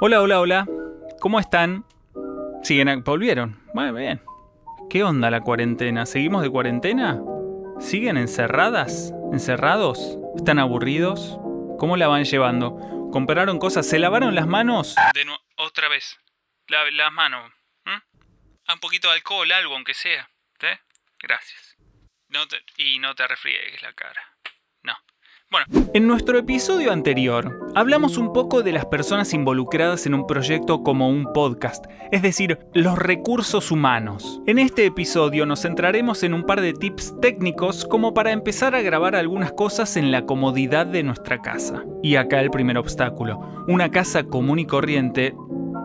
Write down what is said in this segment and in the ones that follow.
Hola, hola, hola. ¿Cómo están? ¿Siguen? ¿Volvieron? Muy bien. ¿Qué onda la cuarentena? ¿Seguimos de cuarentena? ¿Siguen encerradas? ¿Encerrados? ¿Están aburridos? ¿Cómo la van llevando? ¿Compraron cosas? ¿Se lavaron las manos? De nuevo, otra vez. La- las manos. Ah, Un poquito de alcohol, algo, aunque sea. ¿Eh? Gracias. No te- y no te refriegues la cara. No. Bueno, en nuestro episodio anterior hablamos un poco de las personas involucradas en un proyecto como un podcast, es decir, los recursos humanos. En este episodio nos centraremos en un par de tips técnicos como para empezar a grabar algunas cosas en la comodidad de nuestra casa. Y acá el primer obstáculo, una casa común y corriente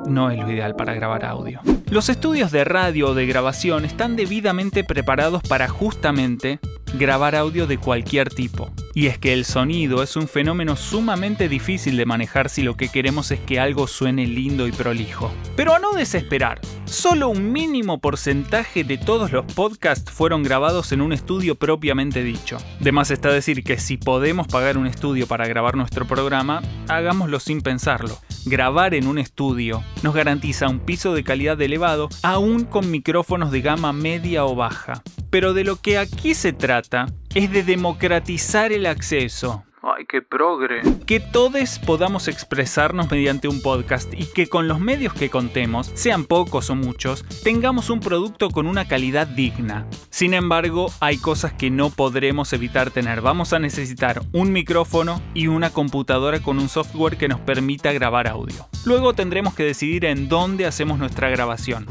no es lo ideal para grabar audio. Los estudios de radio o de grabación están debidamente preparados para justamente grabar audio de cualquier tipo. Y es que el sonido es un fenómeno sumamente difícil de manejar si lo que queremos es que algo suene lindo y prolijo. Pero a no desesperar, solo un mínimo porcentaje de todos los podcasts fueron grabados en un estudio propiamente dicho. De más está decir que si podemos pagar un estudio para grabar nuestro programa, hagámoslo sin pensarlo. Grabar en un estudio nos garantiza un piso de calidad elevado, aún con micrófonos de gama media o baja. Pero de lo que aquí se trata es de democratizar el acceso. Ay, qué progre. Que todos podamos expresarnos mediante un podcast y que con los medios que contemos, sean pocos o muchos, tengamos un producto con una calidad digna. Sin embargo, hay cosas que no podremos evitar tener. Vamos a necesitar un micrófono y una computadora con un software que nos permita grabar audio. Luego tendremos que decidir en dónde hacemos nuestra grabación.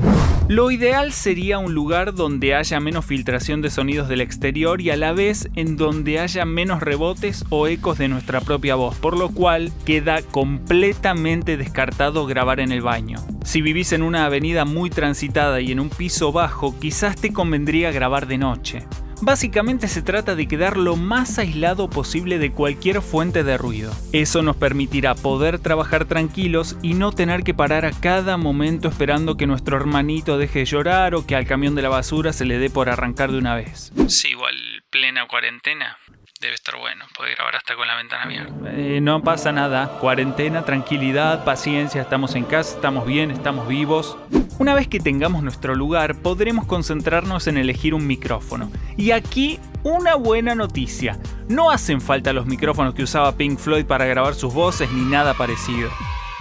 Lo ideal sería un lugar donde haya menos filtración de sonidos del exterior y a la vez en donde haya menos rebotes o ecos de nuestra propia voz, por lo cual queda completamente descartado grabar en el baño. Si vivís en una avenida muy transitada y en un piso bajo, quizás te convendría grabar de noche. Básicamente se trata de quedar lo más aislado posible de cualquier fuente de ruido. Eso nos permitirá poder trabajar tranquilos y no tener que parar a cada momento esperando que nuestro hermanito deje de llorar o que al camión de la basura se le dé por arrancar de una vez. Sí, igual plena cuarentena. Debe estar bueno, puede grabar hasta con la ventana abierta. Eh, no pasa nada, cuarentena, tranquilidad, paciencia, estamos en casa, estamos bien, estamos vivos. Una vez que tengamos nuestro lugar, podremos concentrarnos en elegir un micrófono. Y aquí una buena noticia. No hacen falta los micrófonos que usaba Pink Floyd para grabar sus voces ni nada parecido.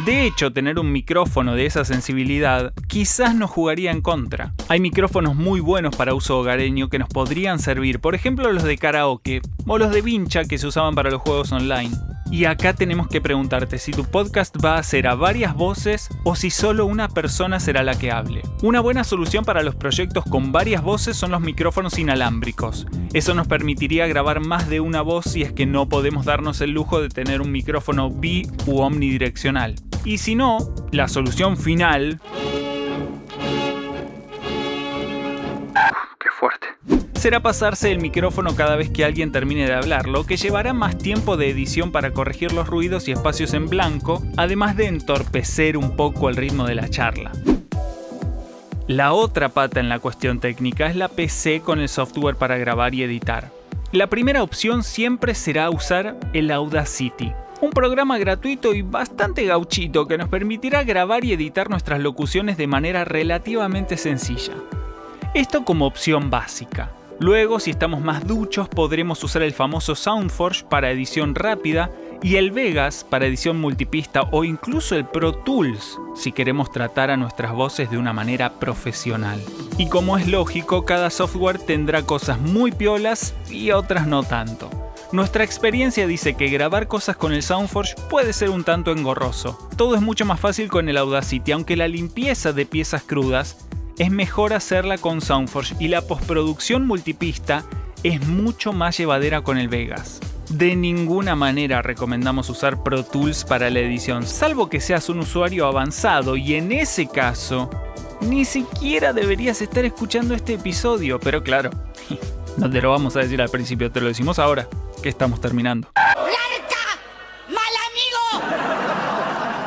De hecho, tener un micrófono de esa sensibilidad quizás nos jugaría en contra. Hay micrófonos muy buenos para uso hogareño que nos podrían servir, por ejemplo los de karaoke o los de vincha que se usaban para los juegos online. Y acá tenemos que preguntarte si tu podcast va a ser a varias voces o si solo una persona será la que hable. Una buena solución para los proyectos con varias voces son los micrófonos inalámbricos. Eso nos permitiría grabar más de una voz si es que no podemos darnos el lujo de tener un micrófono bi u omnidireccional. Y si no, la solución final... será pasarse el micrófono cada vez que alguien termine de hablar, lo que llevará más tiempo de edición para corregir los ruidos y espacios en blanco, además de entorpecer un poco el ritmo de la charla. La otra pata en la cuestión técnica es la PC con el software para grabar y editar. La primera opción siempre será usar el Audacity, un programa gratuito y bastante gauchito que nos permitirá grabar y editar nuestras locuciones de manera relativamente sencilla. Esto como opción básica. Luego, si estamos más duchos, podremos usar el famoso Soundforge para edición rápida y el Vegas para edición multipista o incluso el Pro Tools si queremos tratar a nuestras voces de una manera profesional. Y como es lógico, cada software tendrá cosas muy piolas y otras no tanto. Nuestra experiencia dice que grabar cosas con el Soundforge puede ser un tanto engorroso. Todo es mucho más fácil con el Audacity, aunque la limpieza de piezas crudas es mejor hacerla con Soundforge y la postproducción multipista es mucho más llevadera con el Vegas. De ninguna manera recomendamos usar Pro Tools para la edición, salvo que seas un usuario avanzado y en ese caso, ni siquiera deberías estar escuchando este episodio, pero claro, no te lo vamos a decir al principio, te lo decimos ahora, que estamos terminando. ¡Mal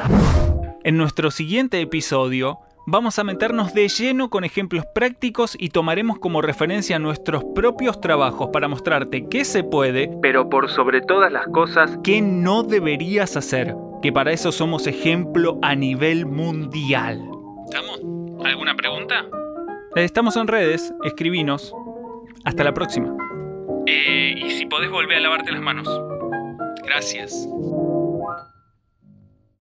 amigo! En nuestro siguiente episodio, vamos a meternos de lleno con ejemplos prácticos y tomaremos como referencia nuestros propios trabajos para mostrarte qué se puede, pero por sobre todas las cosas, qué no deberías hacer, que para eso somos ejemplo a nivel mundial. ¿Estamos? ¿Alguna pregunta? Eh, estamos en redes, escribinos. Hasta la próxima. Eh, y si podés volver a lavarte las manos. Gracias.